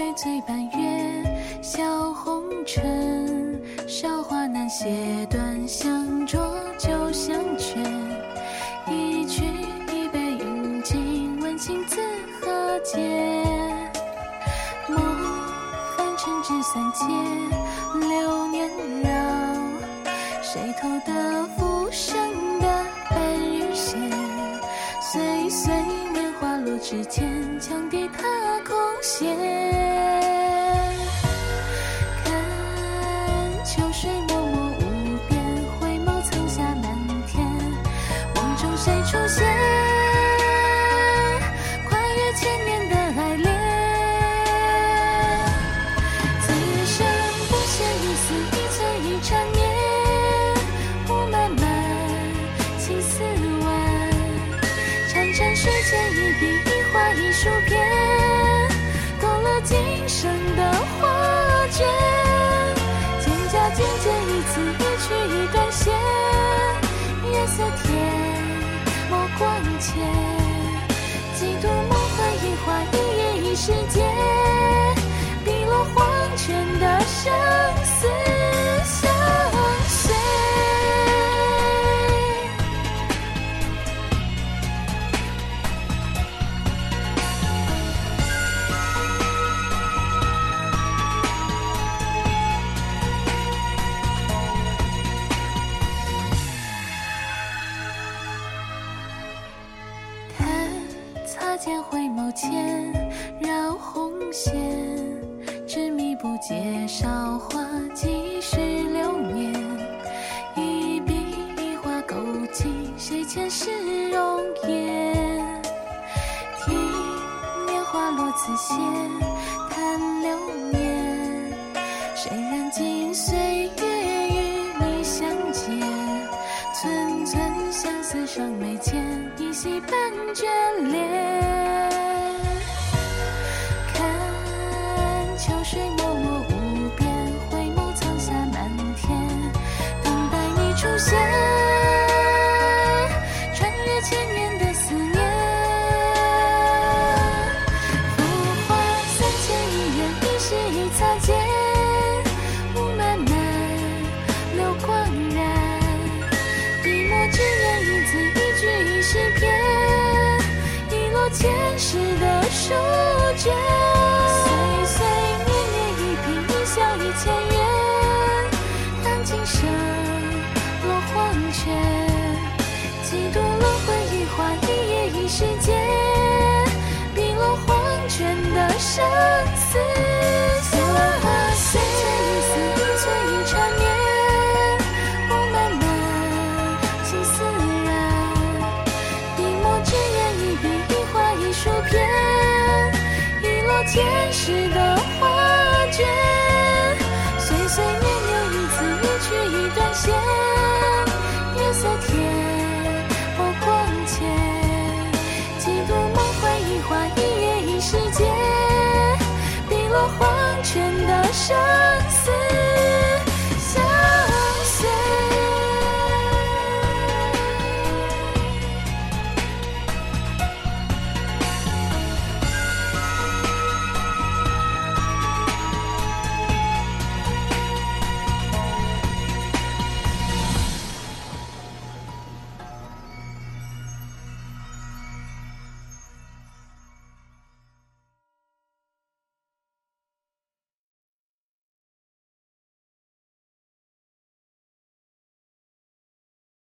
醉醉半月，笑红尘。韶华难写短，相酌酒相劝。一曲一杯饮尽，问情字何解？梦凡尘纸三界，流年绕。谁偷得浮生的半日闲？岁岁年华落指尖，羌笛踏空弦。书篇，勾勒今生的画卷。蒹葭渐渐一字一曲一段线，月色天眸光浅，几度梦回一花一叶一世界，间回眸间，绕红线，执迷不解韶华几十流年，一笔一画勾起谁前世容颜。听年华落此线，叹流年，谁人尽岁月与你相见？寸寸相思上眉间，依稀半眷恋。书卷。岁岁年年一颦一笑一千元，当今生落黄泉。几度轮回一花一叶一世界，生死